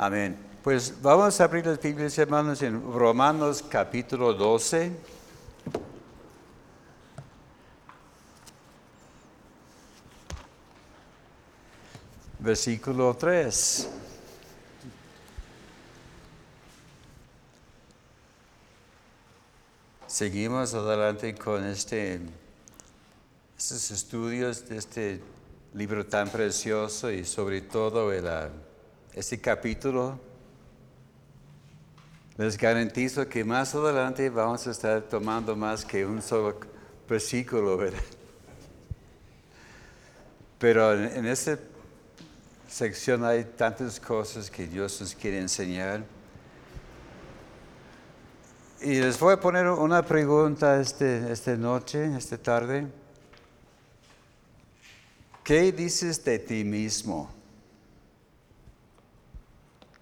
Amén. Pues vamos a abrir las Biblias, hermanos, en Romanos capítulo 12. Versículo 3. Seguimos adelante con este, estos estudios de este libro tan precioso y sobre todo el, este capítulo. Les garantizo que más adelante vamos a estar tomando más que un solo versículo, ¿verdad? Pero en, en esta sección hay tantas cosas que Dios nos quiere enseñar. Y les voy a poner una pregunta este, esta noche, esta tarde. ¿Qué dices de ti mismo?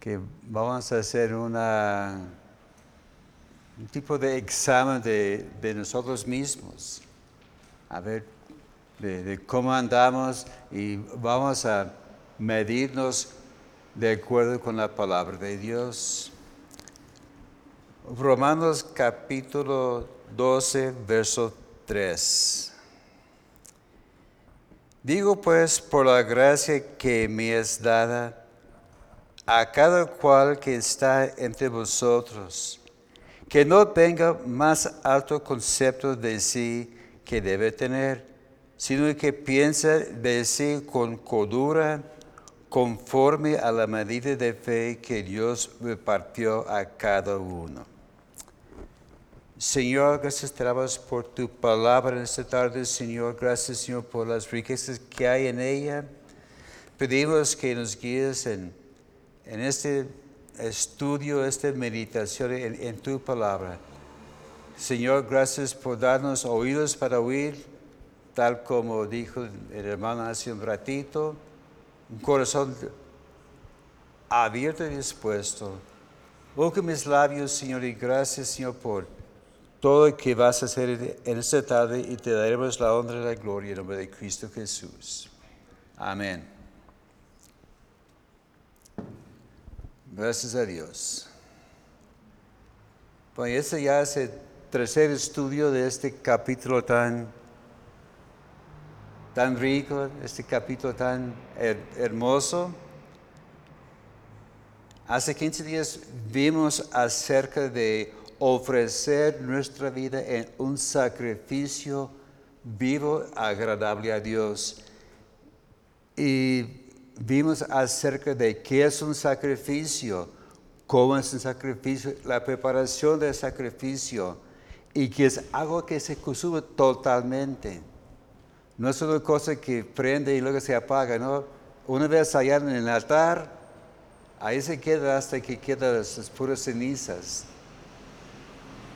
Que vamos a hacer una, un tipo de examen de, de nosotros mismos. A ver, de, de cómo andamos y vamos a medirnos de acuerdo con la palabra de Dios. Romanos capítulo 12, verso 3. Digo pues por la gracia que me es dada a cada cual que está entre vosotros, que no tenga más alto concepto de sí que debe tener, sino que piensa de sí con cordura, conforme a la medida de fe que Dios repartió a cada uno. Señor, gracias te por tu palabra en esta tarde, Señor. Gracias, Señor, por las riquezas que hay en ella. Pedimos que nos guíes en, en este estudio, esta meditación en, en tu palabra. Señor, gracias por darnos oídos para oír, tal como dijo el hermano hace un ratito, un corazón abierto y dispuesto. Boca mis labios, Señor, y gracias, Señor, por todo lo que vas a hacer en esta tarde y te daremos la honra y la gloria en nombre de Cristo Jesús. Amén. Gracias a Dios. Bueno, este ya es el tercer estudio de este capítulo tan, tan rico, este capítulo tan her hermoso. Hace 15 días vimos acerca de ofrecer nuestra vida en un sacrificio vivo, agradable a Dios. Y vimos acerca de qué es un sacrificio, cómo es un sacrificio, la preparación del sacrificio y que es algo que se consume totalmente. No es una cosa que prende y luego se apaga, ¿no? Una vez allá en el altar, ahí se queda hasta que quedan las puras cenizas.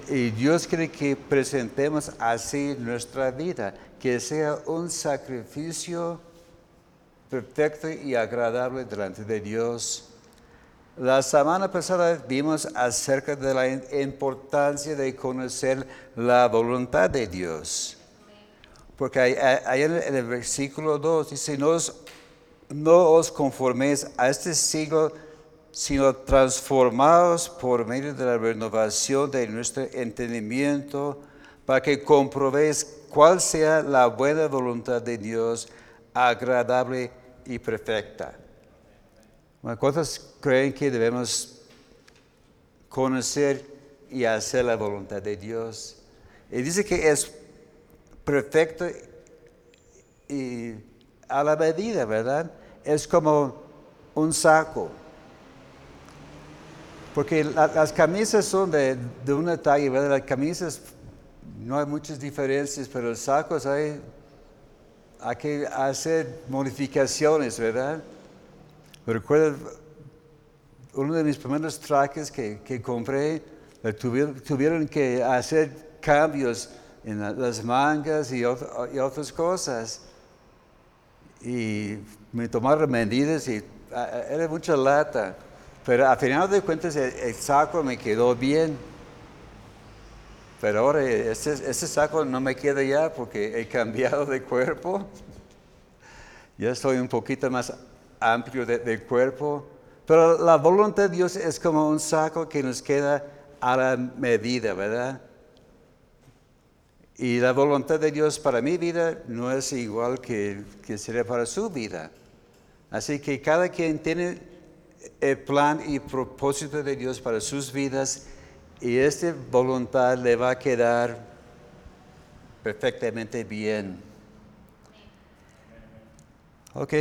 Y Dios quiere que presentemos así nuestra vida, que sea un sacrificio perfecto y agradable delante de Dios. La semana pasada vimos acerca de la importancia de conocer la voluntad de Dios. Porque ahí en el versículo 2 dice, no os, no os conforméis a este siglo, sino transformados por medio de la renovación de nuestro entendimiento, para que comprobéis cuál sea la buena voluntad de Dios, agradable y perfecta. ¿Cuántos creen que debemos conocer y hacer la voluntad de Dios? Y dice que es perfecto y a la medida, ¿verdad? Es como un saco. Porque las camisas son de, de, una talla, ¿verdad? Las camisas no hay muchas diferencias, pero los sacos hay, hay que hacer modificaciones, ¿verdad? Recuerdo uno de mis primeros trajes que, que compré, tuvieron, tuvieron, que hacer cambios en las mangas y, y otras cosas. Y me tomaron medidas y era mucha lata. Pero a final de cuentas el, saco me quedó bien. Pero ahora ese, saco no me queda ya porque he cambiado de cuerpo. Ya estoy un poquito más amplio de, de cuerpo. Pero la voluntad de Dios es como un saco que nos queda a la medida, ¿verdad? Y la voluntad de Dios para mi vida no es igual que, que sería para su vida. Así que cada quien tiene el plan y propósito de Dios para sus vidas y esta voluntad le va a quedar perfectamente bien. Ok,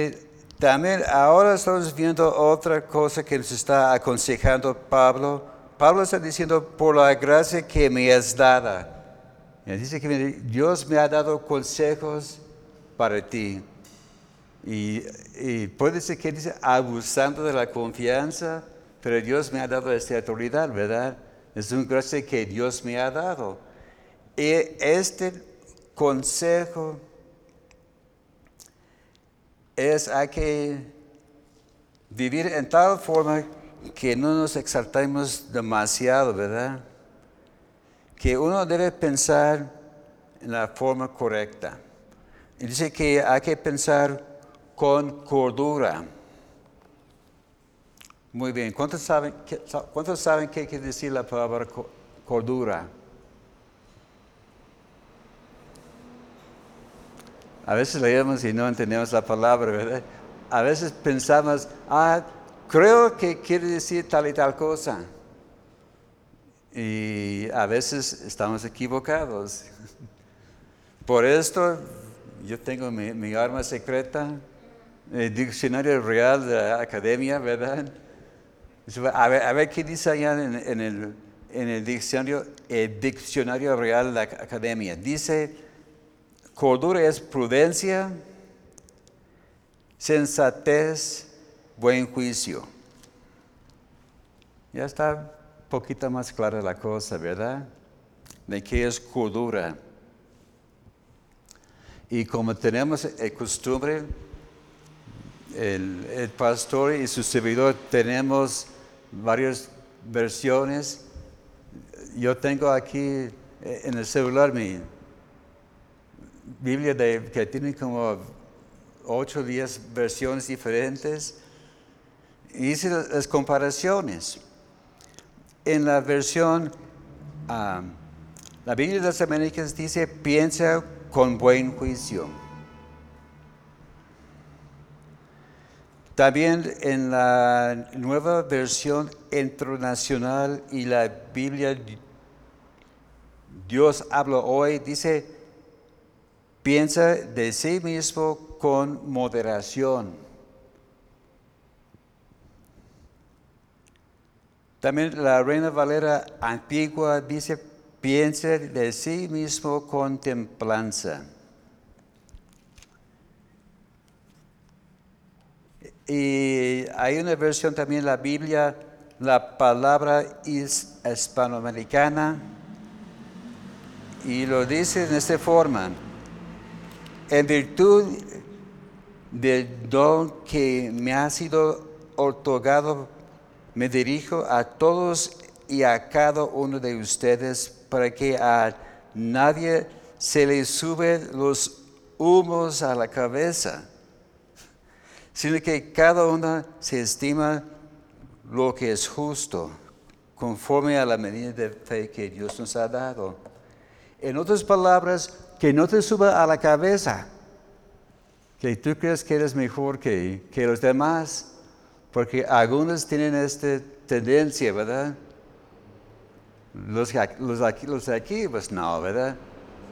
también ahora estamos viendo otra cosa que nos está aconsejando Pablo. Pablo está diciendo, por la gracia que me has dada. Dice que Dios me ha dado consejos para ti. Y, puede ser que dice, abusando de la confianza, pero Dios me ha dado esta autoridad, ¿verdad? Es un gracia que Dios me ha dado. Y este consejo es hay que vivir en tal forma que no nos exaltemos demasiado, ¿verdad? Que uno debe pensar en la forma correcta. Y dice que hay que pensar con cordura. Muy bien, ¿cuántos saben, qué, ¿cuántos saben qué quiere decir la palabra cordura? A veces leemos y no entendemos la palabra, ¿verdad? A veces pensamos, ah, creo que quiere decir tal y tal cosa. Y a veces estamos equivocados. Por esto, yo tengo mi, mi arma secreta, el diccionario real de la academia, ¿verdad? A ver, a ver qué dice allá en, el, en el, diccionario, el diccionario real de la academia. Dice, cordura es prudencia, sensatez, buen juicio. Ya está un poquito más clara la cosa, ¿verdad? De qué es cordura. Y como tenemos el costumbre, el, pastor y su servidor tenemos varias versiones. Yo tengo aquí eh, en el celular mi Biblia de, que tiene como 8 o 10 versiones diferentes. Hice las comparaciones. En la versión, ah, la Biblia de las Américas dice, piensa con buen juicio. También en la nueva versión internacional y la Biblia Dios habla hoy, dice, piensa de sí mismo con moderación. También la Reina Valera antigua dice, piensa de sí mismo con templanza. Y hay una versión también en la Biblia, la palabra es hispanoamericana, y lo dice en esta forma. En virtud del don que me ha sido otorgado, me dirijo a todos y a cada uno de ustedes para que a nadie se le sube los humos a la cabeza sino que cada uno se estima lo que es justo, conforme a la medida de fe que Dios nos ha dado. En otras palabras, que no te suba a la cabeza, que tú crees que eres mejor que, los demás, porque algunos tienen esta tendencia, ¿verdad? Los, los, aquí, aquí, pues no, ¿verdad?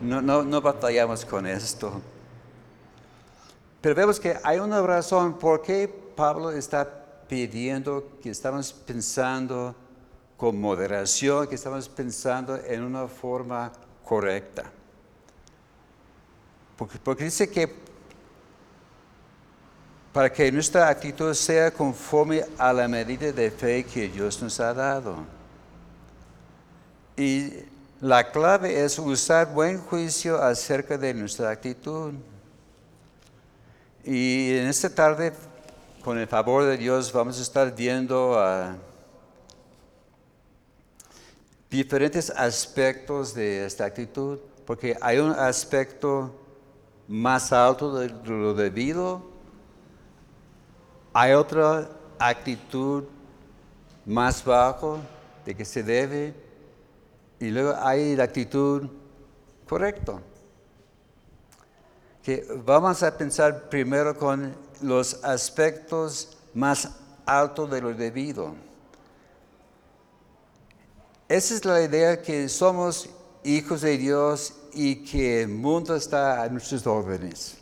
No, no, no batallamos con esto. Pero vemos que hay una razón por qué Pablo está pidiendo que estamos pensando con moderación, que estamos pensando en una forma correcta. Porque, porque dice que para que nuestra actitud sea conforme a la medida de fe que Dios nos ha dado. Y la clave es usar buen juicio acerca de nuestra actitud. Y en esta tarde, con el favor de Dios, vamos a estar viendo ah, diferentes aspectos de esta actitud, porque hay un aspecto más alto de lo debido, hay otro actitud más bajo de que se debe y luego hay la actitud correcta. Que vamos a pensar primero con los aspectos más altos de lo debido. Esa es la idea que somos hijos de Dios y que el mundo está a nuestros órdenes.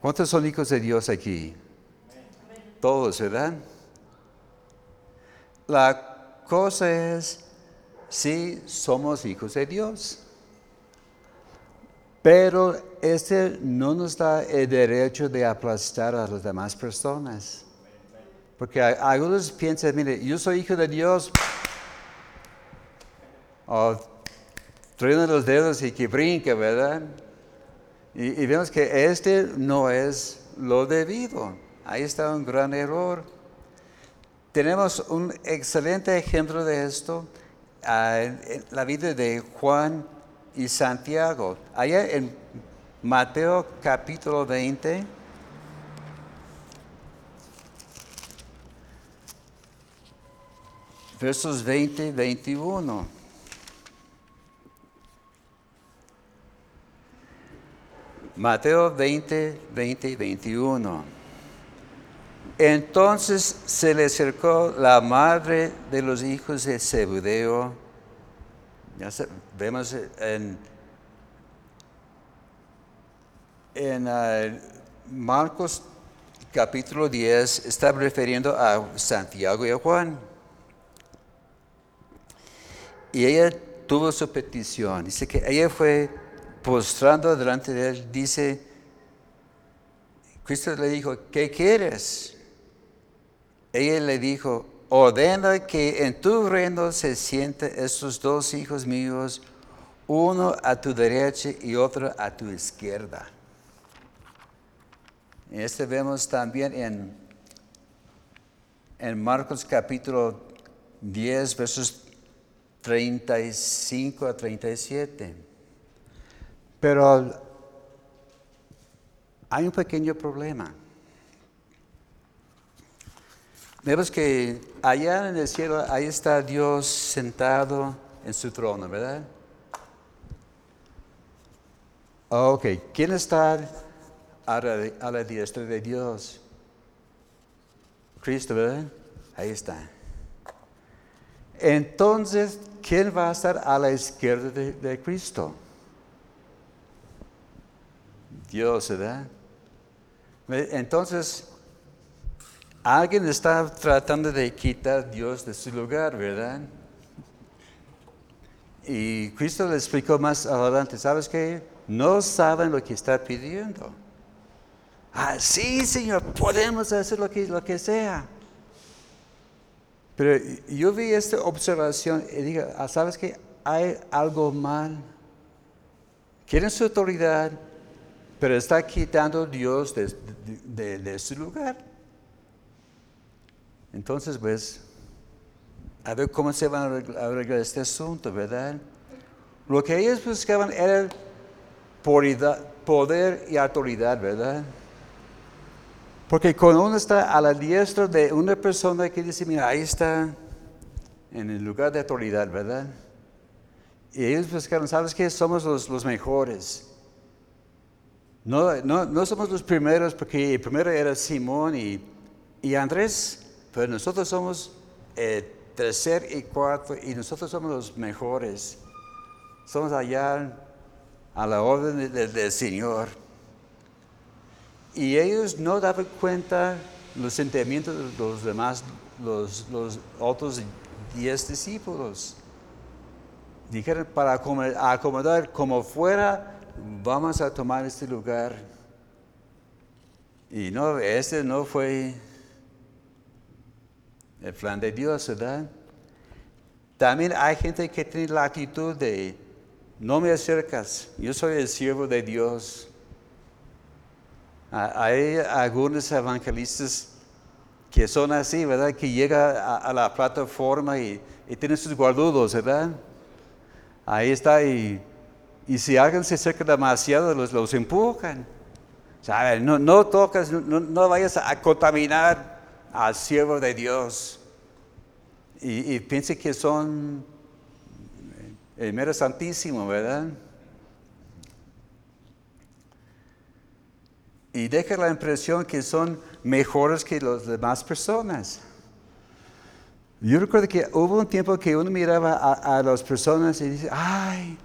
¿Cuántos son hijos de Dios aquí? Todos, ¿verdad? La cosa es, sí, somos hijos de Dios. Pero este no nos da el derecho de aplastar a las demás personas. Porque algunos piensan, mire, yo soy hijo de Dios, o truena los dedos y que brinque, ¿verdad? Y, y, vemos que este no es lo debido. Ahí está un gran error. Tenemos un excelente ejemplo de esto ah, en la vida de Juan y Santiago. Allá en Mateo capítulo 20. Versos 20 y 21. Mateo 20, 20 y 21. Entonces se le acercó la madre de los hijos de Zebedeo. Ya vemos en, en uh, Marcos capítulo 10, está refiriendo a Santiago y a Juan. Y ella tuvo su petición. Dice que ella fue postrando delante de él, dice, Cristo le dijo, ¿qué quieres? Ella le dijo, ordena que en tu reino se sienten estos dos hijos míos, uno a tu derecha y otro a tu izquierda. Y este vemos también en, en Marcos capítulo 10, versos 35 a 37. Pero hay un pequeño problema. Vemos que allá en el cielo, ahí está Dios sentado en su trono, ¿verdad? Ok, ¿quién está a la, a la diestra de Dios? Cristo, ¿verdad? Ahí está. Entonces, ¿quién va a estar a la izquierda de, de Cristo? Dios, ¿verdad? Entonces, alguien está tratando de quitar a Dios de su lugar, ¿verdad? Y Cristo le explicó más adelante, ¿sabes qué? No saben lo que está pidiendo. Ah, sí, Señor, podemos hacer lo que, lo que sea. Pero yo vi esta observación y digo, ah, ¿sabes qué? Hay algo mal. Quieren su autoridad, pero está quitando Dios de, su lugar. Entonces, pues, a ver cómo se van a arreglar este asunto, ¿verdad? Lo que ellos buscaban era poder y autoridad, ¿verdad? Porque cuando uno está a la diestra de una persona que dice, mira, ahí está en el lugar de autoridad, ¿verdad? Y ellos buscaron, ¿sabes qué? Somos los, los mejores. No, no, somos los primeros porque el primero era Simón y, Andrés, pero nosotros somos el tercer y cuarto y nosotros somos los mejores. Somos allá a la orden del, Señor. Y ellos no daban cuenta los sentimientos de los demás, los, los otros diez discípulos. Dijeron para acomodar como fuera vamos a tomar este lugar. Y no, este no fue el plan de Dios, ¿verdad? También hay gente que tiene la actitud de, no me acercas, yo soy el siervo de Dios. Hay algunos evangelistas que son así, ¿verdad? Que llegan a, la plataforma y, y, tienen sus guardudos, ¿verdad? Ahí está y y si alguien se acerca demasiado, los, los empujan. No, no tocas, no, no vayas a contaminar al siervo de Dios. Y, y que son el mero santísimo, ¿verdad? Y deja la impresión que son mejores que las demás personas. Yo recuerdo que hubo un tiempo que uno miraba a, las personas y dice, ay,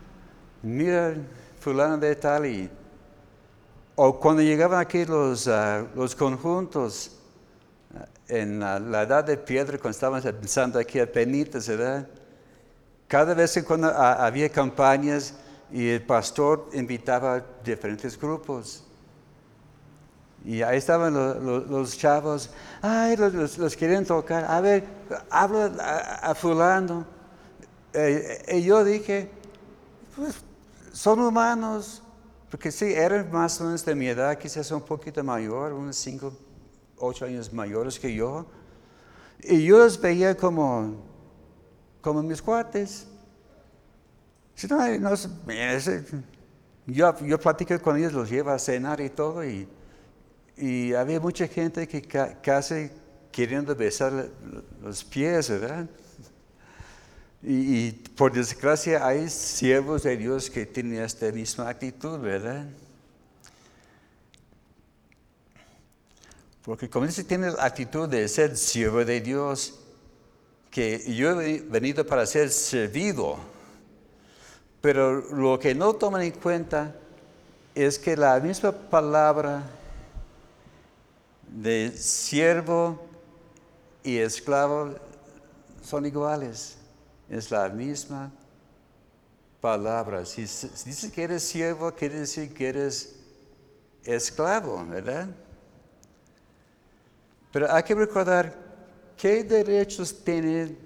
mira, fulano de tal y... O cuando llegaban aquí los, ah, conjuntos, en la, edad de piedra, cuando estábamos pensando aquí a penitas, ¿verdad? Cada vez que cuando ah, había campañas y el pastor invitaba a diferentes grupos. Y ahí estaban los, chavos, ay, los, los, querían tocar, a ver, habla a, fulano. Eh, y yo dije, pues son humanos, porque sí, eran más o menos de mi edad, quizás un poquito mayor, unos cinco, ocho años mayores que yo. Y yo los veía como, como mis cuates. yo, yo platico con ellos, los llevo a cenar y todo, y y había mucha gente que casi queriendo besar los pies, ¿verdad? Y, por desgracia hay siervos de Dios que tienen esta misma actitud, ¿verdad? Porque como dice, tiene la actitud de ser siervo de Dios, que yo he venido para ser servido. Pero lo que no toman en cuenta es que la misma palabra de siervo y esclavo son iguales. Es la misma palabra. Si, dice que eres siervo, quiere decir que eres esclavo, ¿verdad? Pero hay que recordar qué derechos tiene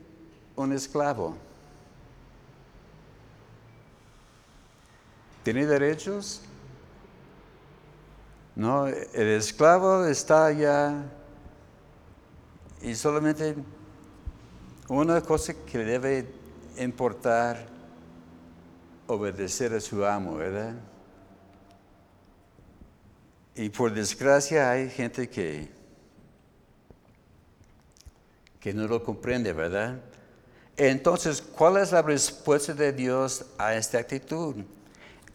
un esclavo. ¿Tiene derechos? No, el esclavo está allá y solamente una cosa que debe importar, obedecer a su amo, ¿verdad? Y por desgracia hay gente que, que no lo comprende, ¿verdad? Entonces, ¿cuál es la respuesta de Dios a esta actitud?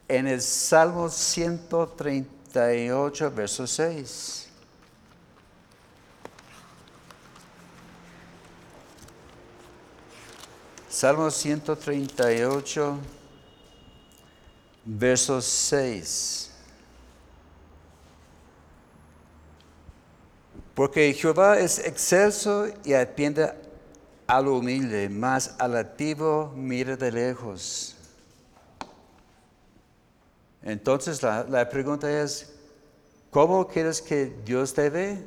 En el Salmo 130 138, verso 6. Salmo 138, verso 6. Porque Jehová es excelso y atiende al humilde, más al activo mira de lejos. Entonces la, pregunta es, ¿cómo quieres que Dios te ve?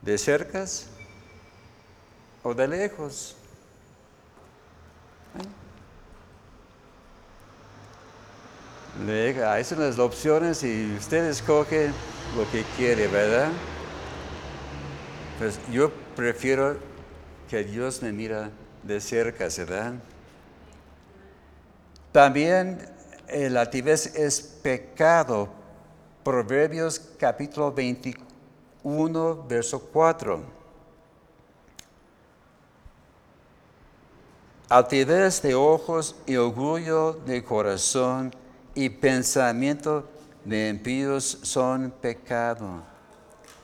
¿De cercas o de lejos? ¿Eh? Ahí son las opciones y usted escoge lo que quiere, ¿verdad? Pues yo prefiero que Dios me mira de cerca, ¿verdad? También la altivez es pecado. Proverbios capítulo 21, verso 4. Altivez de ojos y orgullo de corazón y pensamiento de impíos son pecado.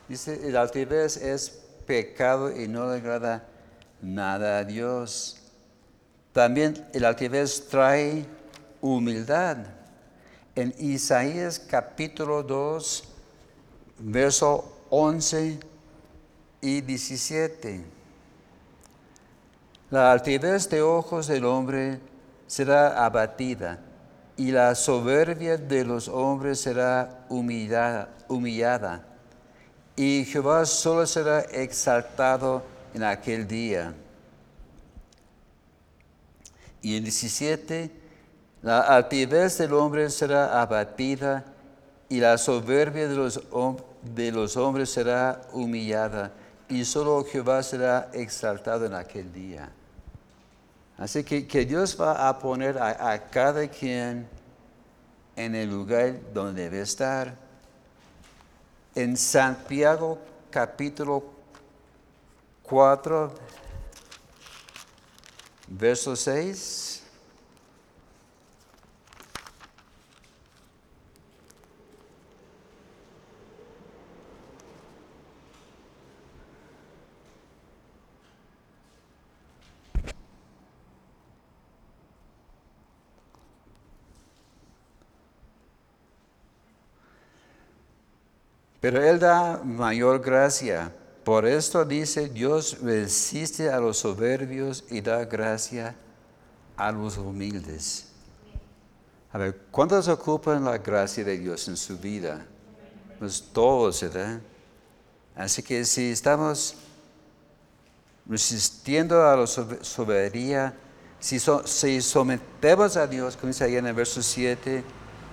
Dice, el altivez es pecado y no le agrada nada a Dios. También el altivez trae humildad. En Isaías capítulo 2, verso 11 y 17. La altivez de ojos del hombre será abatida y la soberbia de los hombres será humillada, humillada. Y Jehová solo será exaltado en aquel día. Y en 17, la altivez del hombre será abatida y la soberbia de los, de los hombres será humillada y solo Jehová será exaltado en aquel día. Así que, que Dios va a poner a, cada quien en el lugar donde debe estar. En Santiago capítulo 4, verso 6. Pero Él da mayor gracia. Por esto dice, Dios resiste a los soberbios y da gracia a los humildes. A ver, ¿cuántos ocupan la gracia de Dios en su vida? Pues todos, ¿verdad? Así que si estamos resistiendo a la soberbia, si, si sometemos a Dios, como dice ahí en el verso 7,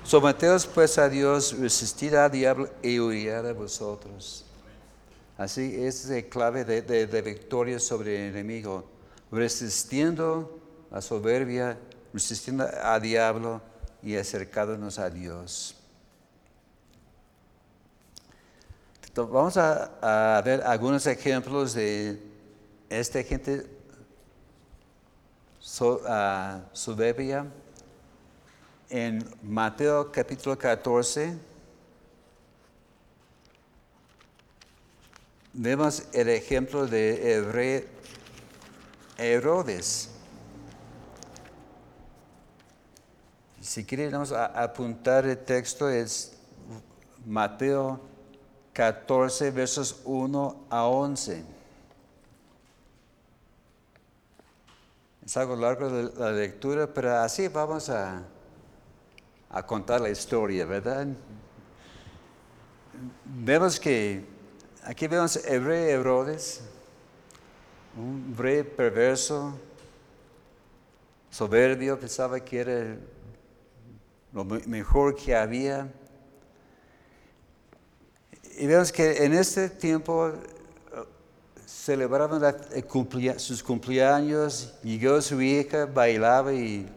Someteos pues a Dios, resistid al diablo y huirá de vosotros. Así es la clave de, de, victoria sobre el enemigo. Resistiendo la soberbia, resistiendo al diablo y acercándonos a Dios. vamos a, ver algunos ejemplos de esta gente ah, soberbia en Mateo capítulo 14, vemos el ejemplo de Herodes. Si queremos apuntar el texto es Mateo 14 versos 1 a 11. Es algo largo de la lectura, pero así vamos a, a contar la historia, ¿verdad? Vemos que aquí vemos rey Herodes, un rey perverso, soberbio, pensaba que era lo mejor que había. Y vemos que en este tiempo uh, celebraban sus cumpleaños, llegó su hija, bailaba y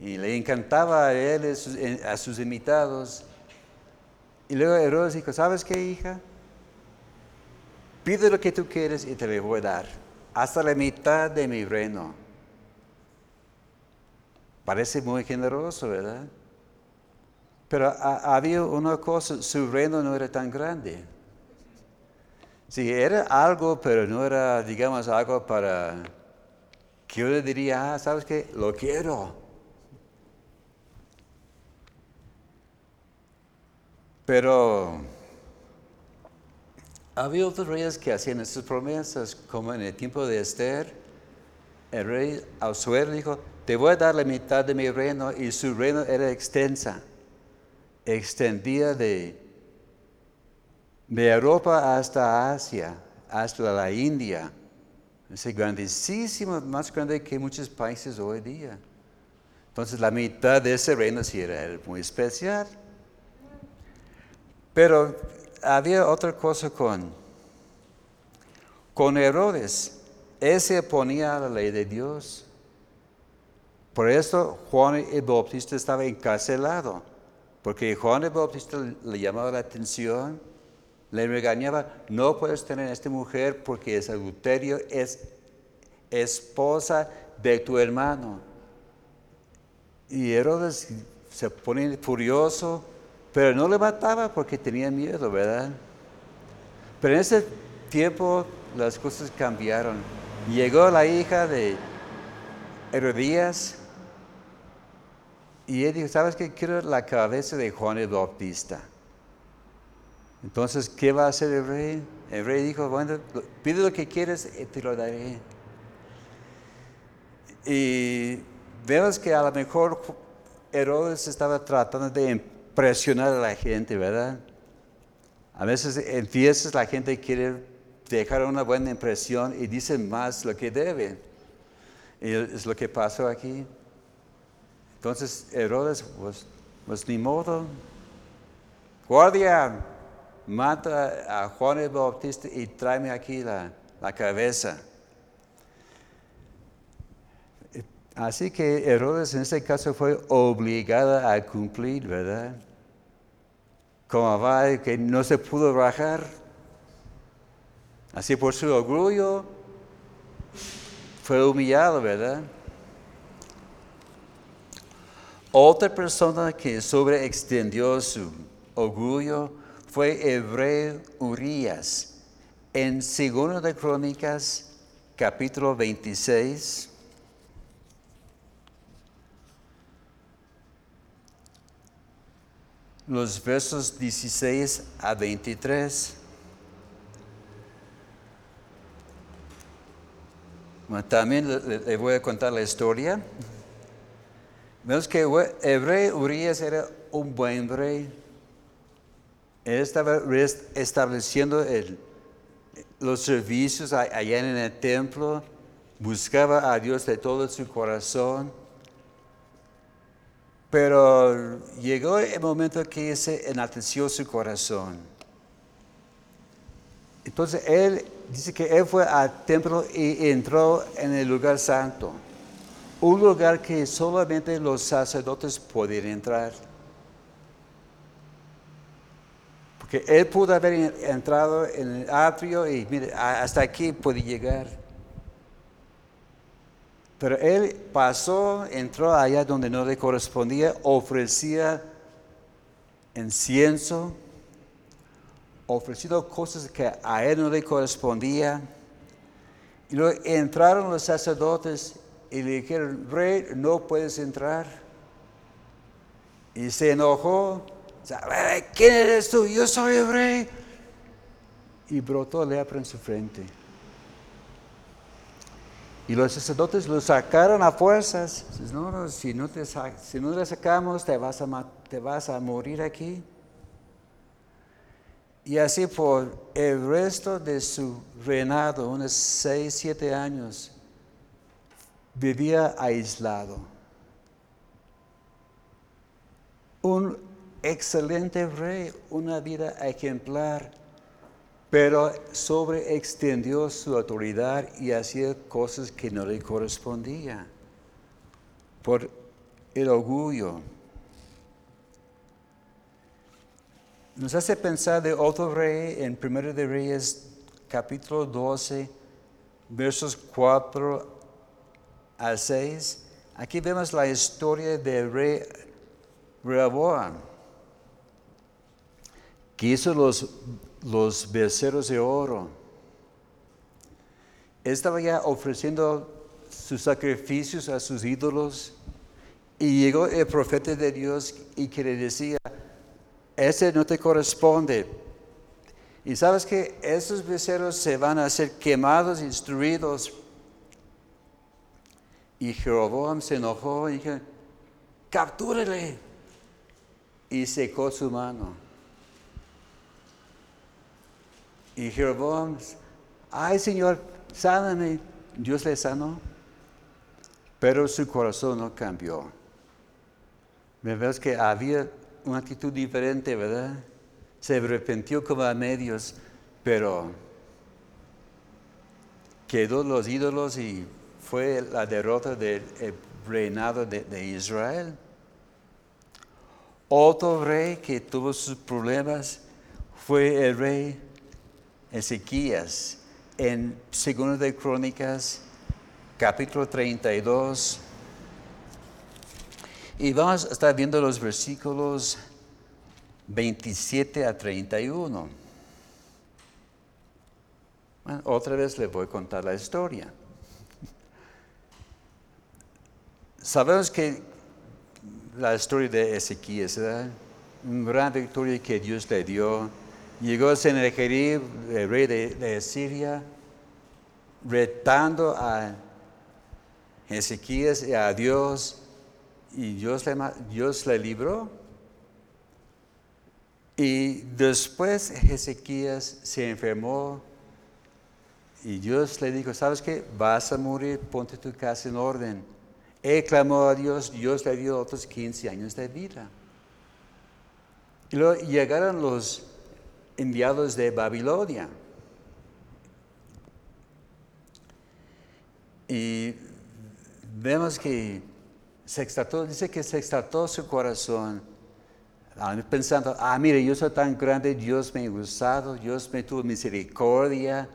y le encantaba a él, a sus invitados. Y luego Herodes dijo, ¿sabes qué, hija? Pide lo que tú quieres y te lo voy a dar. Hasta la mitad de mi reino. Parece muy generoso, ¿verdad? Pero había una cosa, su reino no era tan grande. Sí, era algo, pero no era, digamos, algo para que yo le diría, ah, ¿sabes qué? Lo quiero. Pero había otros reyes que hacían estas promesas, como en el tiempo de Esther, el rey Asuero dijo, te voy a dar la mitad de mi reino, y su reino era extensa, extendía de, de Europa hasta Asia, hasta la India. Es grandísimo, más grande que muchos países hoy día. Entonces la mitad de ese reino sí era muy especial. Pero había otra cosa con, con Herodes. Él se oponía a la ley de Dios. Por eso Juan el Bautista estaba encarcelado. Porque Juan el Bautista le llamaba la atención, le regañaba, no puedes tener a esta mujer porque es adulterio, es esposa de tu hermano. Y Herodes se pone furioso, pero no le mataba porque tenía miedo, ¿verdad? Pero en ese tiempo las cosas cambiaron. Llegó la hija de Herodías y él dijo, ¿sabes qué? Quiero la cabeza de Juan el Bautista. Entonces, ¿qué va a hacer el rey? El rey dijo, bueno, pide lo que quieres y te lo daré. Y vemos que a lo mejor Herodes estaba tratando de presionar a la gente, ¿verdad? A veces en fiestas la gente quiere dejar una buena impresión y dice más lo que debe. Y es lo que pasó aquí. Entonces Herodes, pues, pues ni modo. Guardia, mata a Juan el Bautista y tráeme aquí la, la cabeza. Así que Herodes en este caso fue obligada a cumplir, ¿verdad? Como va que no se pudo bajar. Así por su orgullo fue humillado, ¿verdad? Otra persona que sobreextendió su orgullo fue Hebreo Urias. En Segundo de Crónicas, capítulo 26, los versos 16 a 23. también le, voy a contar la historia. Vemos que el rey Urias era un buen rey. Él estaba estableciendo los servicios allá en el templo, buscaba a Dios de todo su corazón. Pero llegó el momento que se enalteció su corazón. Entonces él dice que él fue al templo y entró en el lugar santo, un lugar que solamente los sacerdotes podían entrar. Porque él pudo haber entrado en el atrio y mire, hasta aquí puede llegar. Pero él pasó, entró allá donde no le correspondía, ofrecía incienso, ofrecido cosas que a él no le correspondía. Y luego entraron los sacerdotes y le dijeron, rey, no puedes entrar. Y se enojó. ¿Quién eres tú? Yo soy el rey. Y brotó lepra en su frente. Y los sacerdotes lo sacaron a fuerzas. No, si, no te si no sacamos, te vas, a, te vas a morir aquí. Y así por el resto de su reinado, unos seis, siete años, vivía aislado. Un excelente rey, una vida ejemplar pero sobreextendió su autoridad y hacía cosas que no le correspondían por el orgullo. Nos hace pensar de otro rey en 1 de Reyes capítulo 12, versos 4 al 6. Aquí vemos la historia del rey Rehoboam, que hizo los los becerros de oro. Estaba ya ofreciendo sus sacrificios a sus ídolos y llegó el profeta de Dios y que le decía, ese no te corresponde. Y sabes que esos becerros se van a ser quemados, instruidos. Y Jeroboam se enojó y dijo, captúrele. Y secó su mano. Y Jeroboam, ay Señor, sáname. Dios le sanó, pero su corazón no cambió. Me ves que había una actitud diferente, ¿verdad? Se arrepintió como a medios, pero quedó los ídolos y fue la derrota del reinado de, de Israel. Otro rey que tuvo sus problemas fue el rey Ezequías en Segundo de Crónicas, capítulo 32. Y vamos a estar viendo los versículos 27 a 31. otra vez le voy a contar la historia. Sabemos que la historia de Ezequías, ¿verdad? una gran victoria que Dios le dio Llegó Sennacherib, el rey de, Siria, retando a Ezequías y a Dios, y Dios le, Dios le libró. Y después Ezequías se enfermó y Dios le dijo, ¿sabes qué? Vas a morir, ponte tu casa en orden. Él clamó a Dios, Dios le dio otros 15 años de vida. Y luego llegaron los enviados de Babilonia. Y vemos que se exaltó, dice que se exaltó su corazón, ah, pensando, ah, mire, yo soy tan grande, Dios me ha usado, Dios me tuvo misericordia,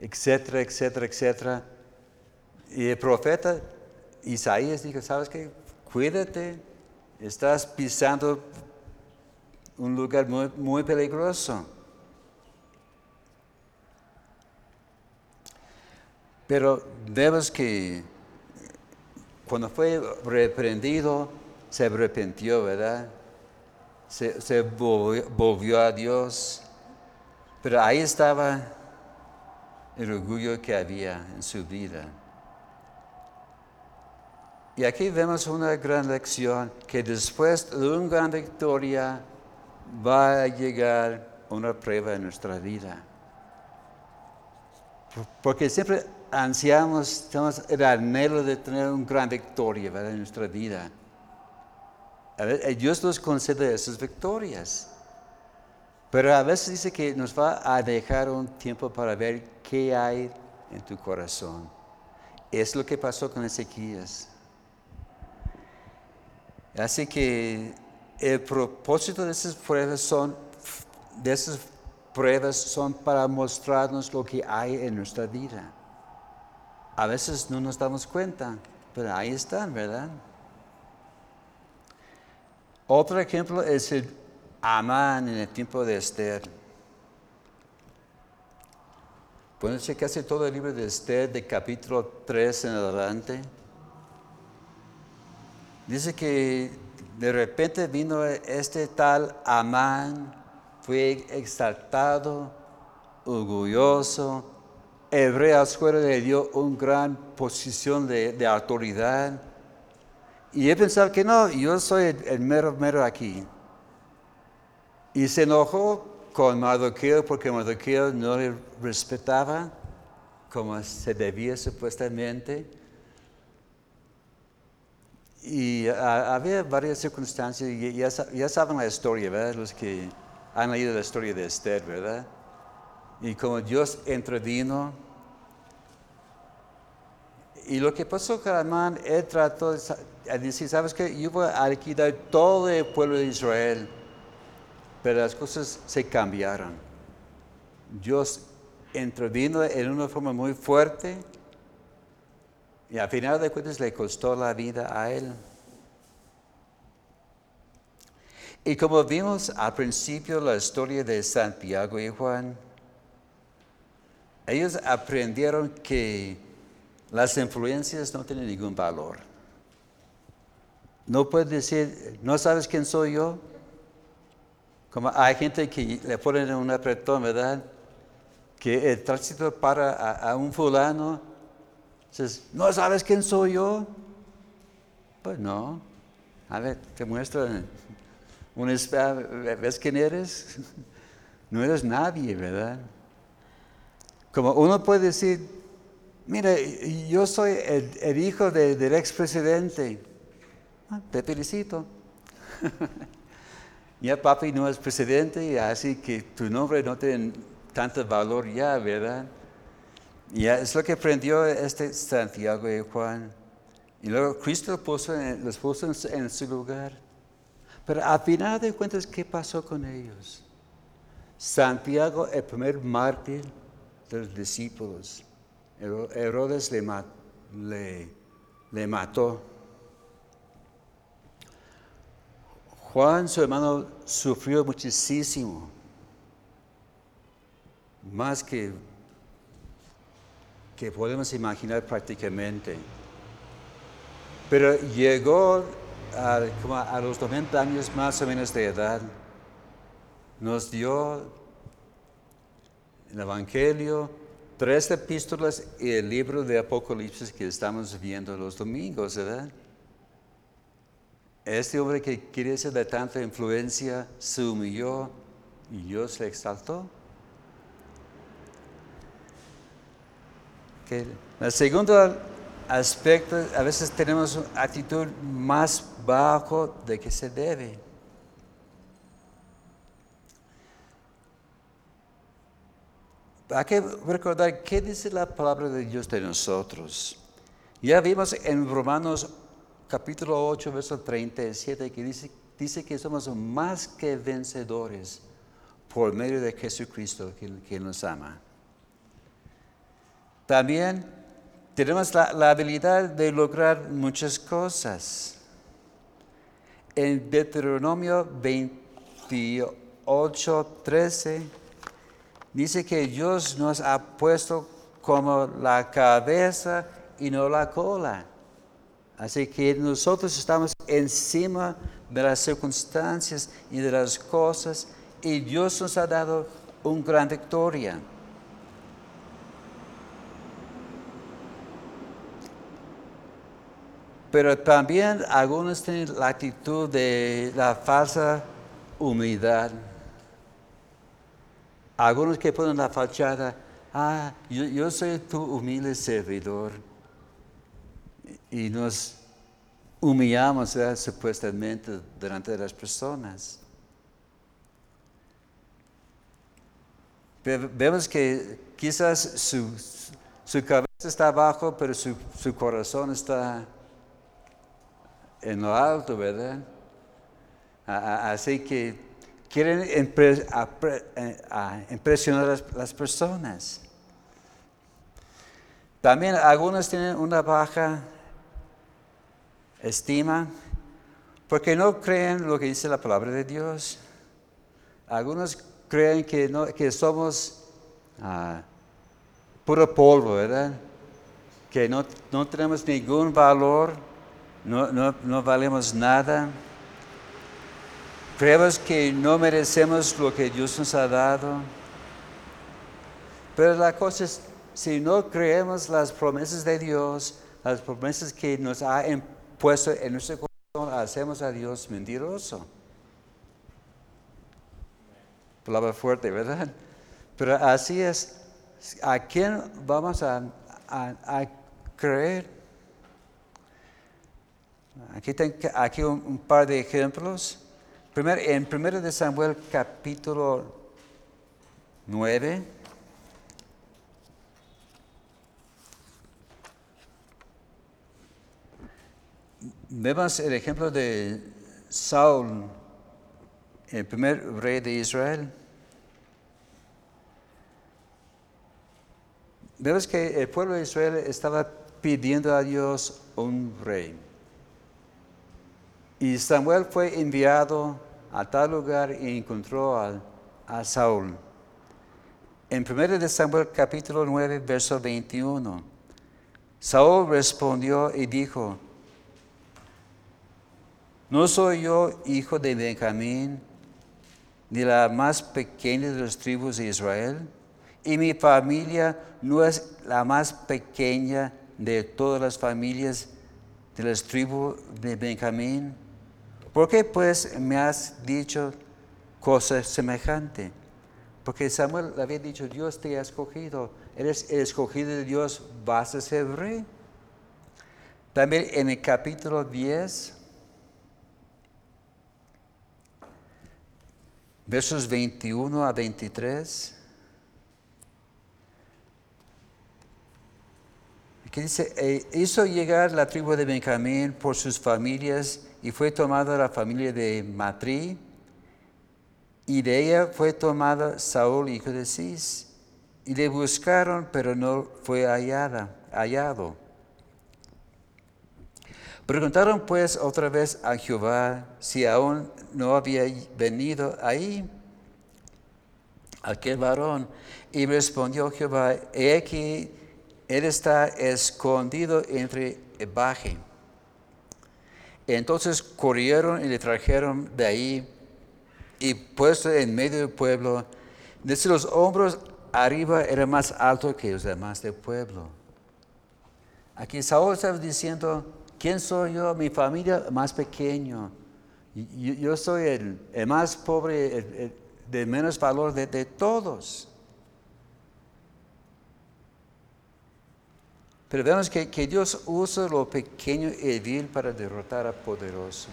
etcétera, etcétera, etcétera. Y el profeta Isaías dijo, ¿sabes qué? Cuídate, estás pisando un lugar muy, muy peligroso. Pero vemos que cuando fue reprendido, se arrepintió, ¿verdad? Se, se volvió, a Dios. Pero ahí estaba el orgullo que había en su vida. Y aquí vemos una gran lección que después de una gran victoria va a llegar una prueba en nuestra vida. Porque siempre ansiamos, tenemos el anhelo de tener una gran victoria en nuestra vida. Dios nos concede esas victorias. Pero a veces dice que nos va a dejar un tiempo para ver qué hay en tu corazón. Es lo que pasó con Ezequías. Así que el propósito de esas pruebas son, de esas pruebas son para mostrarnos lo que hay en nuestra vida. A veces no nos damos cuenta, pero ahí están, ¿verdad? Otro ejemplo es el Amán en el tiempo de Esther. Pueden checarse todo el libro de Esther, de capítulo 3 en adelante. Dice que de repente vino este tal Amán, fue exaltado, orgulloso. Hebreas fuera le dio una gran posición de, autoridad. Y él pensaba que no, yo soy el, mero, mero aquí. Y se enojó con Mardoqueo porque Mardoqueo no le respetaba como se debía supuestamente. Y ah, había varias circunstancias, y ya, ya, saben la historia, ¿verdad? Los que han leído la historia de Esther, ¿verdad? Y como Dios intervino. Y lo que pasó con Amán, él trató de decir, ¿sabes qué? Yo voy a liquidar todo el pueblo de Israel. Pero las cosas se cambiaron. Dios intervino en una forma muy fuerte y al final de cuentas le costó la vida a él. Y como vimos al principio la historia de Santiago y Juan, ellos aprendieron que las influencias no tienen ningún valor. No puedes decir, ¿no sabes quién soy yo? Como hay gente que le ponen en un apretón, ¿verdad? Que el tránsito para a un fulano Dices, ¿no sabes quién soy yo? Pues no. A ver, te muestro un ¿ves quién eres? No eres nadie, ¿verdad? Como uno puede decir, mira, yo soy el, hijo del expresidente. Ah, te felicito. ya papi no es presidente, así que tu nombre no tiene tanto valor ya, ¿verdad? Y es lo que aprendió este Santiago y Juan. Y luego Cristo puso los puso en, su lugar. Pero a final de cuentas, ¿qué pasó con ellos? Santiago, el primer mártir de los discípulos, Herodes le, le mató. Juan, su hermano, sufrió muchísimo, más que que podemos imaginar prácticamente. Pero llegó a, los 90 años más o menos de edad, nos dio el Evangelio, tres epístolas y el libro de Apocalipsis que estamos viendo los domingos, ¿verdad? Este hombre que quiere ser de tanta influencia se humilló y Dios le exaltó. El segundo aspecto, a veces tenemos una actitud más bajo de que se debe. Hay que recordar qué dice la palabra de Dios de nosotros. Ya vimos en Romanos capítulo 8, verso 37, que dice, dice que somos más que vencedores por medio de Jesucristo que, nos ama. También tenemos la, la, habilidad de lograr muchas cosas. En Deuteronomio 28, 13, dice que Dios nos ha puesto como la cabeza y no la cola. Así que nosotros estamos encima de las circunstancias y de las cosas y Dios nos ha dado una gran victoria. Pero también algunos tienen la actitud de la falsa humildad. Algunos que ponen la fachada, ah, yo soy tu humilde servidor y nos humillamos supuestamente delante de las personas. Vemos que quizás su, cabeza está abajo, pero su, corazón está en lo alto, ¿verdad? Así que quieren eh, impresionar a las personas. También algunos tienen una baja estima, porque no creen lo que dice la palabra de Dios. Algunos creen que, no, que somos ah, puro polvo, ¿verdad? Que no, tenemos ningún valor, no, no valemos nada. Creemos que no merecemos lo que Dios nos ha dado. Pero la cosa es, si no creemos las promesas de Dios, las promesas que nos ha puesto en nuestro corazón, hacemos a Dios mentiroso. Palabra fuerte, ¿verdad? Pero así es. ¿A quién vamos a, creer? Aquí tengo aquí un, par de ejemplos. Primero, en 1 de Samuel capítulo 9. Vemos el ejemplo de Saul, el primer rey de Israel. Vemos que el pueblo de Israel estaba pidiendo a Dios un rey. Y Samuel fue enviado a tal lugar y encontró a, Saúl. En 1 de Samuel capítulo 9, verso 21, Saúl respondió y dijo, ¿No soy yo hijo de Benjamín, ni la más pequeña de las tribus de Israel? Y mi familia no es la más pequeña de todas las familias de las tribus de Benjamín. ¿Por qué pues me has dicho cosas semejante? Porque Samuel le había dicho, Dios te ha escogido, eres el escogido de Dios, vas a ser rey. También en el capítulo 10, versos 21 a 23. Aquí dice, e hizo llegar la tribu de Benjamín por sus familias y fue tomada la familia de Matri y de ella fue tomada Saúl, hijo de Cis. Y le buscaron, pero no fue hallada, hallado. Preguntaron pues otra vez a Jehová si aún no había venido ahí aquel varón. Y respondió Jehová, he aquí, él está escondido entre el baje. Entonces corrieron y le trajeron de ahí y puesto en medio del pueblo, desde los hombros arriba era más alto que los demás del pueblo. Aquí Saúl estaba diciendo, ¿Quién soy yo? Mi familia más pequeño. Yo, soy el, más pobre, el, de menos valor de, todos. Pero vemos que, Dios usa lo pequeño y vil para derrotar al poderoso.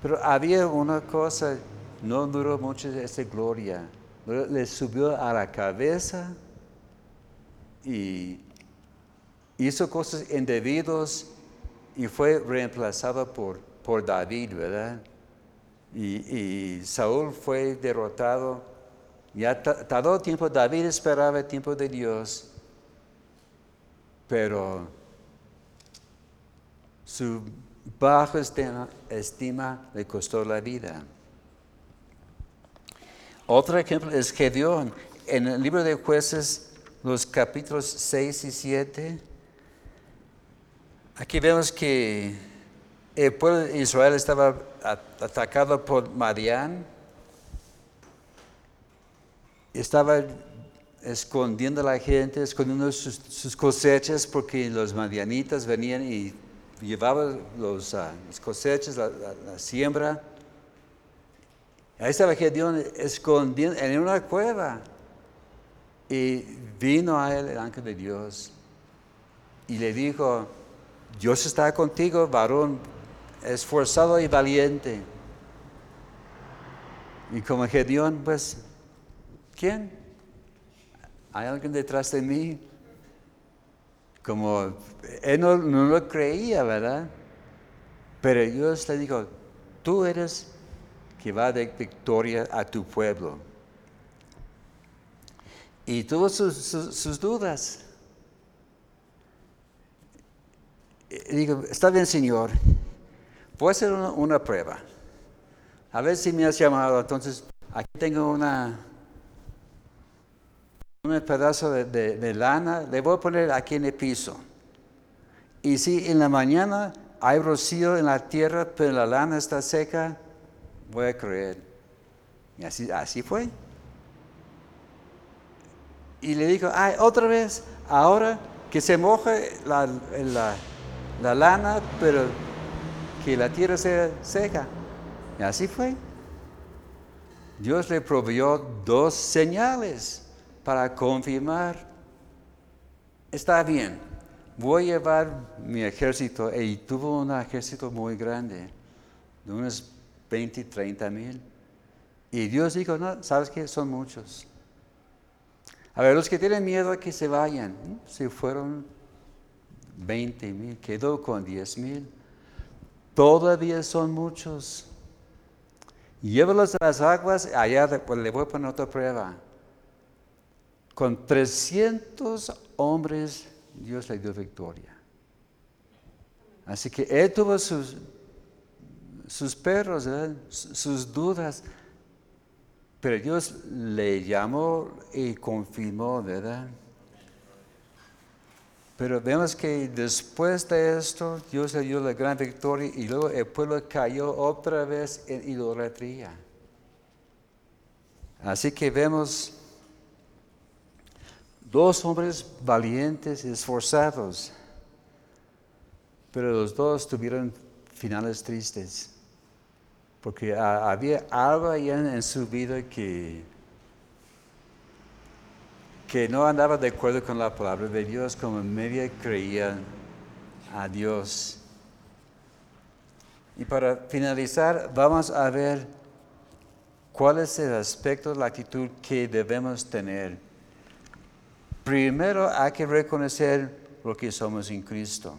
Pero había una cosa, no duró mucho esa gloria. Le subió a la cabeza y hizo cosas indebidas y fue reemplazado por, por David, ¿verdad? Y, Saúl fue derrotado. Ya tardó tiempo, David esperaba el tiempo de Dios, pero su baja estima, le costó la vida. Otro ejemplo es Gedeón. En el libro de jueces, los capítulos 6 y 7, aquí vemos que el pueblo de Israel estaba atacado por Madián. Estaba escondiendo a la gente, escondiendo sus, cosechas porque los madianitas venían y llevaban los, ah, las cosechas, la siembra Ahí estaba Gedeón escondiendo en una cueva. Y vino a él el ángel de Dios y le dijo, Dios está contigo, varón esforzado y valiente. Y como Gedeón, pues, ¿quién? ¿Hay alguien detrás de mí? Como él no, lo creía, ¿verdad? Pero Dios le dijo, tú eres que va de victoria a tu pueblo. Y tuvo sus, dudas. Digo, está bien, Señor, voy a hacer una, prueba. A ver si me has llamado. Entonces, aquí tengo una, un pedazo de, de, lana, le voy a poner aquí en el piso. Y si en la mañana hay rocío en la tierra, pero la lana está seca, voy a creer. Y así, así fue. Y le dijo, ay, otra vez, ahora que se moje la, la, lana, pero que la tierra sea seca. Y así fue. Dios le proveyó dos señales para confirmar, está bien, voy a llevar mi ejército, y tuvo un ejército muy grande, de unos 20, 30 mil. Y Dios dijo, no, ¿sabes qué? Son muchos. A ver, los que tienen miedo que se vayan, si fueron 20 mil, quedó con 10 mil. Todavía son muchos. Llévalos a las aguas, allá le voy a poner otra prueba. Con 300 hombres Dios le dio victoria. Así que él tuvo sus sus perros, sus dudas. Pero Dios le llamó y confirmó, ¿verdad? Pero vemos que después de esto, Dios le dio la gran victoria y luego el pueblo cayó otra vez en idolatría. Así que vemos dos hombres valientes y esforzados, pero los dos tuvieron finales tristes porque había algo allá en su vida que, que no andaba de acuerdo con la palabra de Dios, como media creía a Dios. Y para finalizar, vamos a ver cuál es el aspecto, la actitud que debemos tener. Primero hay que reconocer lo que somos en Cristo.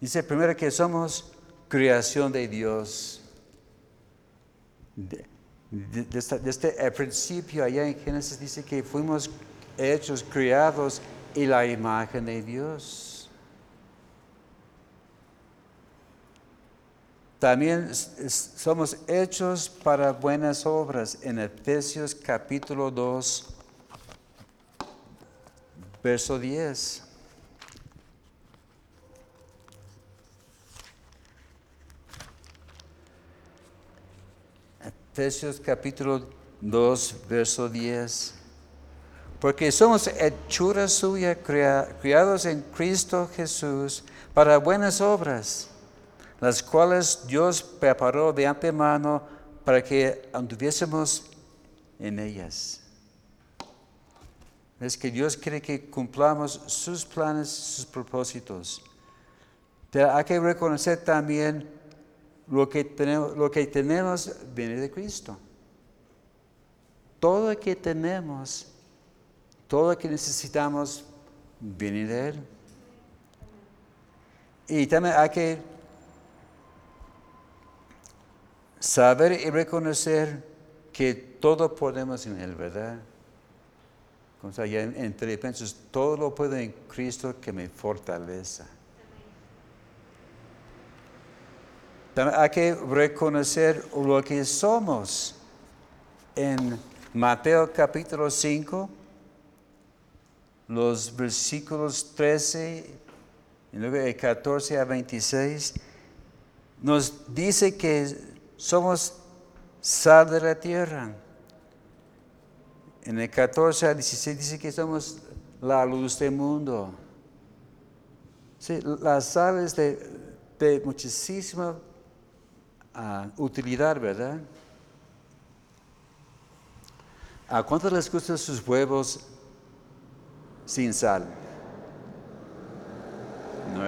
Dice primero que somos creación de Dios. Desde, el principio, allá en Génesis dice que fuimos hechos, creados en la imagen de Dios. También somos hechos para buenas obras en Efesios capítulo 2, verso 10. Efesios capítulo 2, verso 10. Porque somos hechura suya, criados en Cristo Jesús para buenas obras, las cuales Dios preparó de antemano para que anduviésemos en ellas. Es que Dios quiere que cumplamos sus planes, sus propósitos. Hay que reconocer también lo que tenemos, lo que tenemos viene de Cristo. Todo lo que tenemos, todo lo que necesitamos viene de Él. Y también hay que saber y reconocer que todo podemos en Él, ¿verdad? Como está allá en, en Filipenses, todo lo puedo en Cristo que me fortaleza. También hay que reconocer lo que somos. En Mateo capítulo 5, los versículos 13 y luego de 14 a 26, nos dice que somos sal de la tierra. En el 14 a 16 dice que somos la luz del mundo. Sí, la sal es de, muchísima ah, utilidad, ¿verdad? ¿A cuántos les gustan sus huevos sin sal? ¿No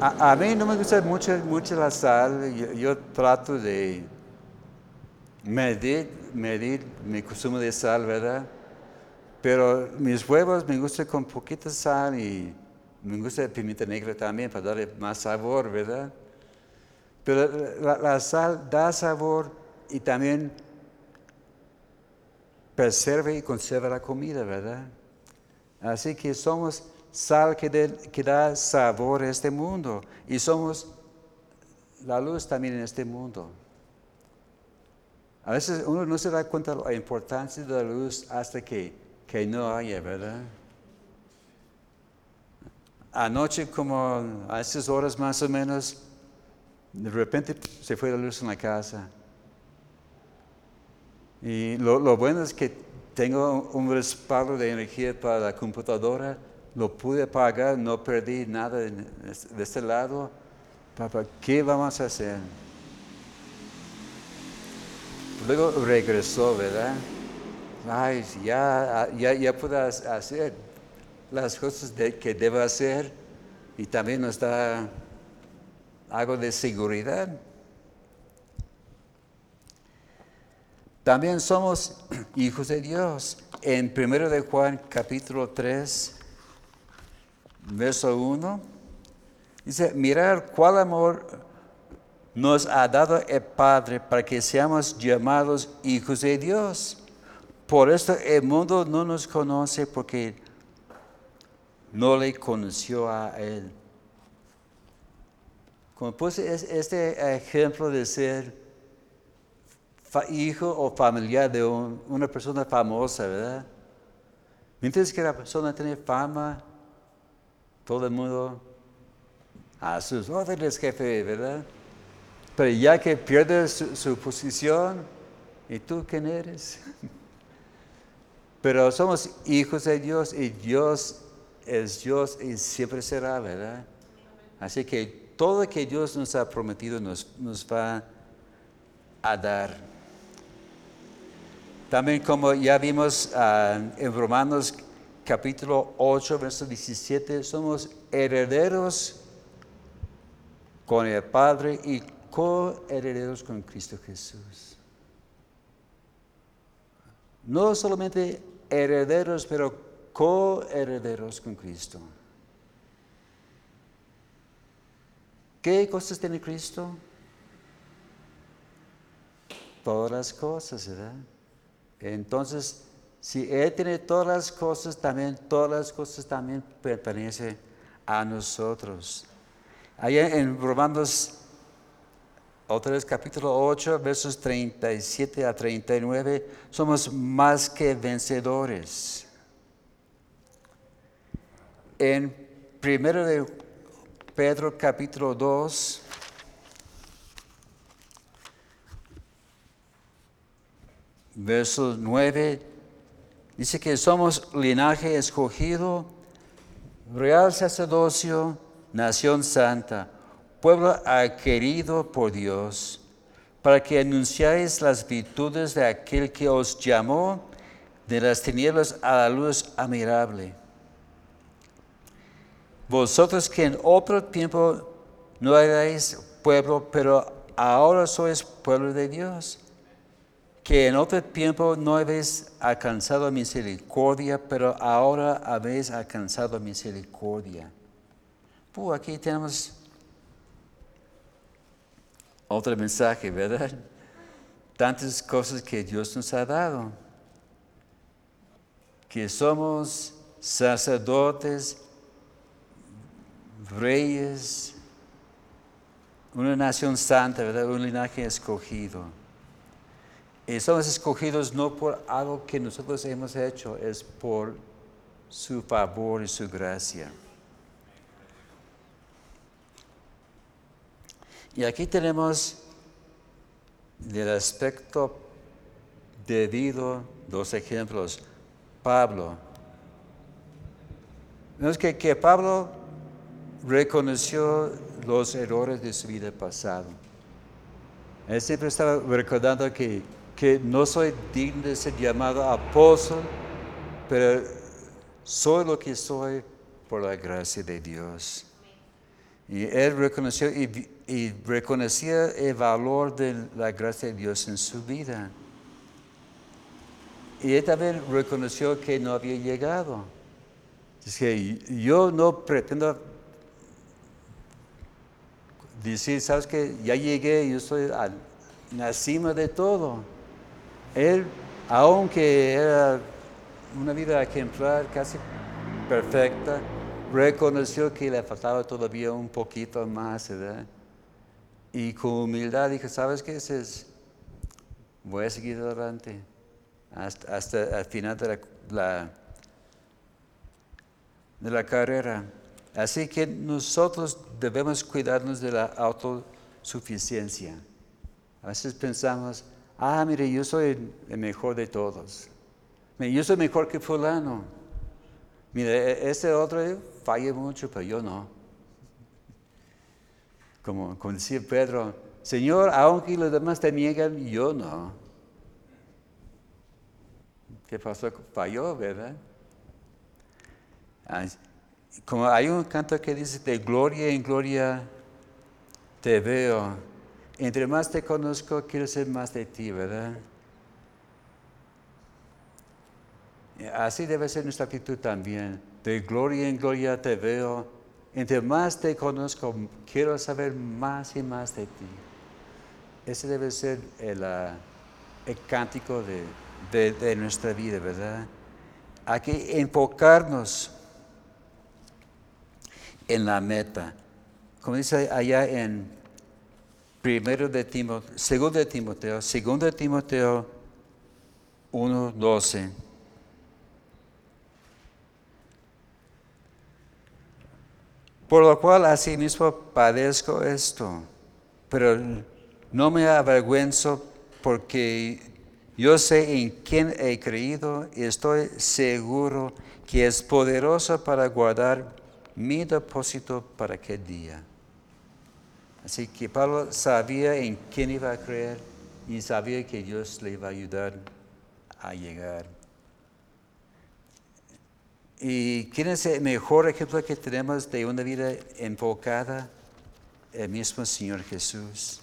A, mí no me gusta mucho, mucho la sal. Yo, trato de medir, medir mi consumo de sal, ¿verdad? Pero mis huevos me gustan con poquita sal y me gusta pimienta negra también para darle más sabor, ¿verdad? Pero la, sal da sabor y también preserva y conserva la comida, ¿verdad? Así que somos sal que, da sabor a este mundo y somos la luz también en este mundo. A veces uno no se da cuenta de la importancia de la luz hasta que, que no haya, ¿verdad? Anoche como a esas horas más o menos, de repente se fue la luz en la casa. Y lo, lo bueno es que tengo un respaldo de energía para la computadora lo pude pagar, no perdí nada de, este lado. Papá, ¿qué vamos a hacer? Luego regresó, ¿verdad? Ay, ya, ya, ya puedo hacer las cosas que debo hacer y también nos da algo de seguridad. También somos hijos de Dios. En 1 de Juan capítulo 3, verso 1, dice, mirar cuál amor nos ha dado el Padre para que seamos llamados hijos de Dios. Por esto el mundo no nos conoce porque no le conoció a Él. Como puse este ejemplo de ser hijo o familiar de una persona famosa, ¿verdad? Mientras que la persona tiene fama, todo el mundo a sus órdenes, jefe, ¿verdad? Pero ya que pierde su, posición, ¿y tú quién eres? Pero somos hijos de Dios y Dios es Dios y siempre será, ¿verdad? Así que todo lo que Dios nos ha prometido nos, nos va a dar. También como ya vimos ah, en Romanos capítulo 8, verso 17, somos herederos con el Padre y coherederos con Cristo Jesús. No solamente herederos, pero coherederos con Cristo. ¿Qué cosas tiene Cristo? Todas las cosas, ¿verdad? Entonces, si Él tiene todas las cosas, también todas las cosas también pertenecen a nosotros. Allá en Romanos, otra vez capítulo 8, versos 37 a 39, somos más que vencedores. En primero de Pedro capítulo 2, versos 9 Dice que somos linaje escogido, real sacerdocio, nación santa, pueblo adquirido por Dios, para que anunciáis las virtudes de aquel que os llamó de las tinieblas a la luz admirable. Vosotros que en otro tiempo no erais pueblo, pero ahora sois pueblo de Dios que en otro tiempo no habéis alcanzado misericordia, pero ahora habéis alcanzado misericordia. Aquí tenemos otro mensaje, ¿verdad? Tantas cosas que Dios nos ha dado. Que somos sacerdotes, reyes, una nación santa, ¿verdad? Un linaje escogido. Y somos escogidos no por algo que nosotros hemos hecho, es por su favor y su gracia. Y aquí tenemos del aspecto debido dos ejemplos. Pablo. Vemos que, que Pablo reconoció los errores de su vida pasada. Él siempre estaba recordando que, que no soy digno de ser llamado apóstol, pero soy lo que soy por la gracia de Dios. Y él reconoció y, y reconocía el valor de la gracia de Dios en su vida. Y él también reconoció que no había llegado. Dice, yo no pretendo decir, sabes que ya llegué, yo estoy en la cima de todo. Él, aunque era una vida ejemplar, casi perfecta, reconoció que le faltaba todavía un poquito más, ¿verdad? Y con humildad dijo, ¿sabes qué? Es? Voy a seguir adelante hasta, hasta el final de la, de la carrera. Así que nosotros debemos cuidarnos de la autosuficiencia. A veces pensamos, ah, mire, yo soy el mejor de todos. Yo soy mejor que fulano. Mire, este otro falla mucho, pero yo no. Como, decía Pedro, Señor, aunque los demás te niegan, yo no. ¿Qué pasó? Falló, ¿verdad? Como hay un canto que dice, de gloria en gloria te veo. Entre más te conozco, quiero ser más de ti, ¿verdad? Así debe ser nuestra actitud también. De gloria en gloria te veo entre más te conozco, quiero saber más y más de ti. Ese debe ser el, ah, cántico de, nuestra vida, ¿verdad? Hay que enfocarnos en la meta. Como dice allá en primero de Timoteo, segundo de Timoteo, segundo de Timoteo 1.12. Por lo cual asimismo padezco esto, pero no me avergüenzo porque yo sé en quién he creído y estoy seguro que es poderoso para guardar mi depósito para aquel día. Así que Pablo sabía en quién iba a creer y sabía que Dios le iba a ayudar a llegar. ¿Y quién es el mejor ejemplo que tenemos de una vida enfocada? El mismo Señor Jesús.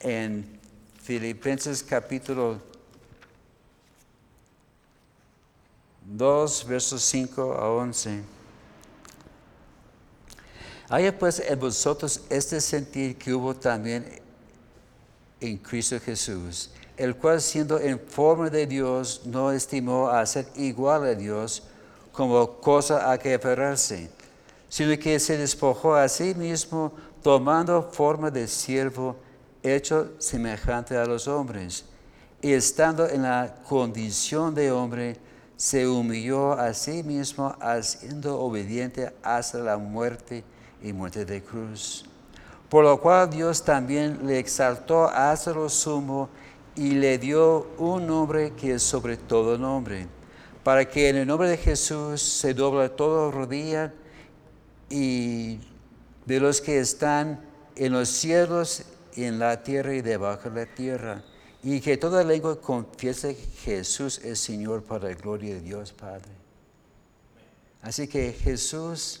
En Filipenses capítulo 2, versos 5 a 11. Haya pues en vosotros este sentir que hubo también en Cristo Jesús, el cual siendo en forma de Dios no estimó a ser igual a Dios, como cosa a que aferrarse, sino que se despojó a sí mismo tomando forma de siervo hecho semejante a los hombres. Y estando en la condición de hombre, se humilló a sí mismo, siendo obediente hasta la muerte y muerte de cruz. Por lo cual Dios también le exaltó hasta lo sumo y le dio un nombre que es sobre todo nombre para que en el nombre de Jesús se doble todo rodilla y de los que están en los cielos, en la tierra y debajo de la tierra, y que toda lengua confiese que Jesús es Señor para la gloria de Dios Padre. Así que Jesús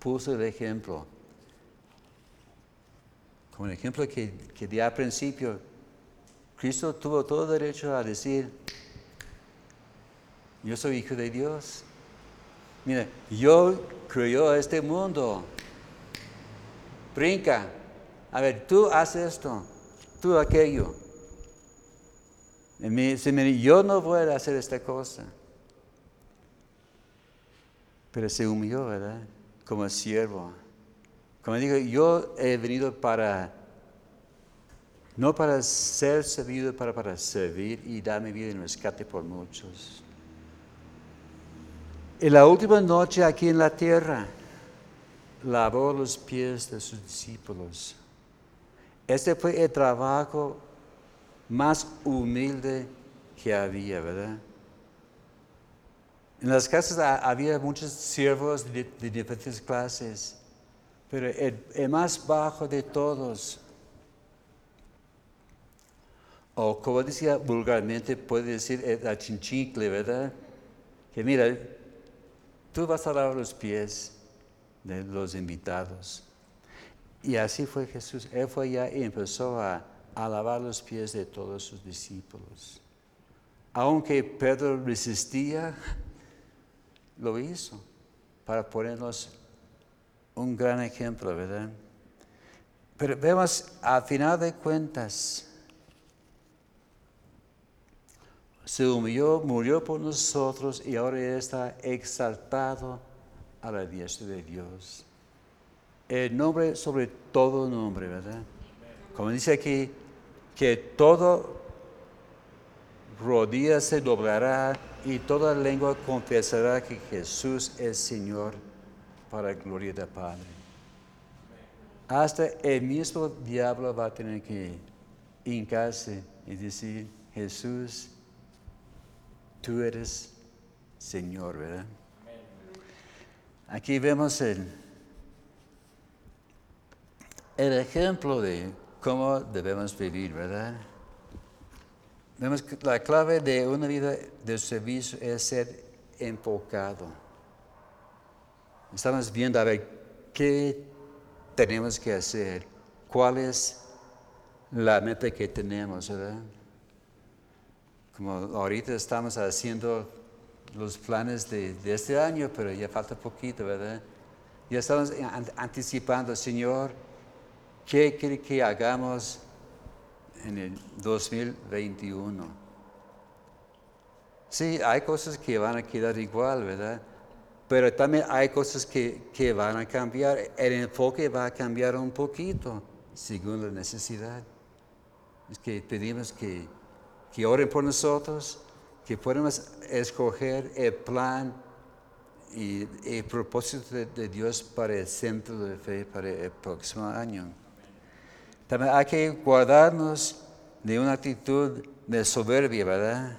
puso el ejemplo, como el ejemplo que, que di al principio, Cristo tuvo todo derecho a decir, yo soy hijo de Dios. Mira, yo creo este mundo. Brinca. A ver, tú haces esto, tú aquello. Y me yo no voy a hacer esta cosa. Pero se humilló, ¿verdad? Como siervo. Como digo, yo he venido para, no para ser servido, para, para servir y dar mi vida en rescate por muchos. En la última noche aquí en la tierra, lavó los pies de sus discípulos. Este fue el trabajo más humilde que había, ¿verdad? En las casas había muchos siervos de, diferentes clases, pero el, más bajo de todos, o como decía vulgarmente, puede decir el chinchicle, ¿verdad? Que mira, tú vas a lavar los pies de los invitados. Y así fue Jesús. Él fue allá y empezó a, a lavar los pies de todos sus discípulos. Aunque Pedro resistía, lo hizo para ponernos un gran ejemplo, ¿verdad? Pero vemos, al final de cuentas, se humilló, murió por nosotros y ahora está exaltado a la diestra de Dios. El nombre sobre todo nombre, ¿verdad? Como dice aquí, que todo rodilla se doblará y toda lengua confesará que Jesús es Señor para la gloria del Padre. Hasta el mismo diablo va a tener que hincarse y decir, Jesús, tú eres Señor, ¿verdad? Aquí vemos el, el ejemplo de cómo debemos vivir, ¿verdad? Vemos que la clave de una vida de servicio es ser enfocado. Estamos viendo a ver qué tenemos que hacer, cuál es la meta que tenemos, ¿verdad? Como ahorita estamos haciendo los planes de, este año, pero ya falta poquito, ¿verdad? Ya estamos anticipando, Señor, ¿qué quiere que hagamos en el 2021? Sí, hay cosas que van a quedar igual, ¿verdad? Pero también hay cosas que, que van a cambiar. El enfoque va a cambiar un poquito según la necesidad. Es que pedimos que, que oren por nosotros, que podamos escoger el plan y el propósito de, Dios para el centro de fe para el próximo año. También hay que guardarnos de una actitud de soberbia, ¿verdad?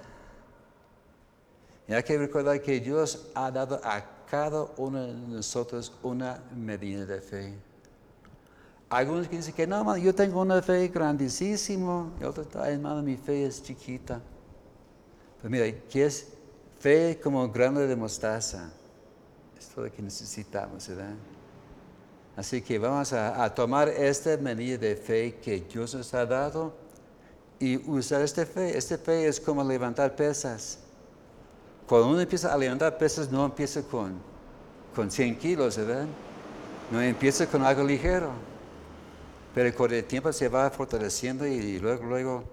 Y hay que recordar que Dios ha dado a cada uno de nosotros una medida de fe. Algunos dicen que no, yo tengo una fe grandísima, y otros, hermano, mi fe es chiquita. Pues mira, ¿qué es fe como grano de mostaza? Es todo lo que necesitamos, ¿verdad? Así que vamos a, tomar esta medida de fe que Dios nos ha dado y usar esta fe. Esta fe es como levantar pesas. Cuando uno empieza a levantar pesas, no empieza con, con 100 kilos, ¿verdad? No empieza con algo ligero. Pero con el tiempo se va fortaleciendo y luego, luego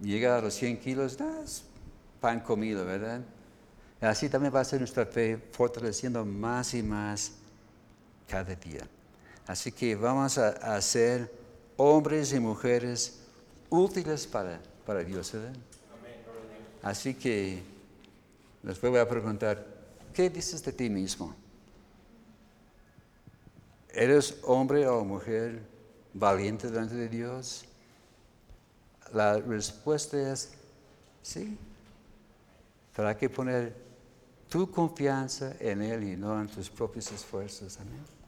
llega a los 100 kilos, das pan comido, ¿verdad? Así también va a ser nuestra fe fortaleciendo más y más cada día. Así que vamos a, ser hombres y mujeres útiles para, para Dios, ¿verdad? Así que después voy a preguntar, ¿qué dices de ti mismo? ¿Eres hombre o mujer valiente delante de Dios? La respuesta es sí. Pero hay que poner tu confianza en Él y no en tus propios esfuerzos. Amén.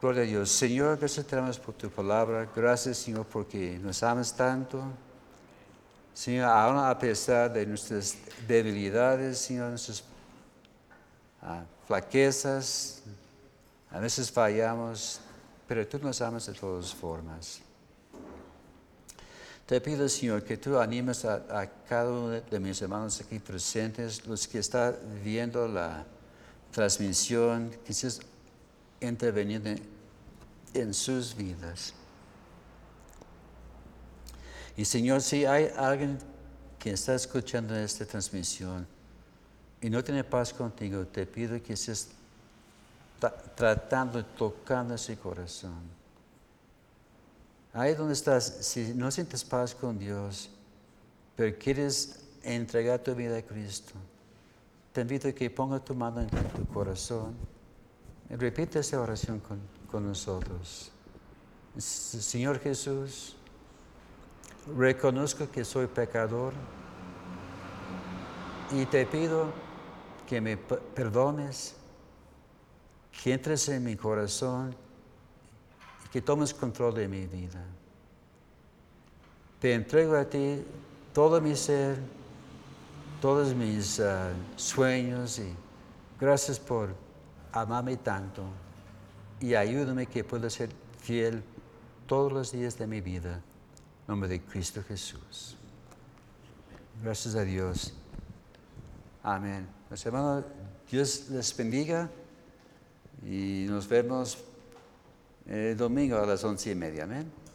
Gloria a Dios. Señor, gracias te damos por tu palabra. Gracias, Señor, porque nos amas tanto. Señor, aún a pesar de nuestras debilidades, Señor, nuestras ah, flaquezas, a veces fallamos, pero tú nos amas de todas formas. Te pido, Señor, que tú animes a, cada uno de mis hermanos aquí presentes, los que están viendo la transmisión, quizás intervenir en, en sus vidas. Y Señor, si hay alguien que está escuchando esta transmisión y no tiene paz contigo, te pido que estés ta- tratando, tocando ese corazón. Ahí donde estás, si no sientes paz con Dios, pero quieres entregar tu vida a Cristo, te invito a que ponga tu mano en tu corazón y repite esta oración con, con nosotros. Señor Jesús, reconozco que soy pecador y te pido que me perdones, que entres en mi corazón y que tomes control de mi vida. Te entrego a ti todo mi ser, todos mis ah, sueños y gracias por amarme tanto y ayúdame que pueda ser fiel todos los días de mi vida. Nombre de Cristo Jesús. Gracias a Dios. Amén. Los hermanos, Dios les bendiga y nos vemos el domingo a las once y media. Amén.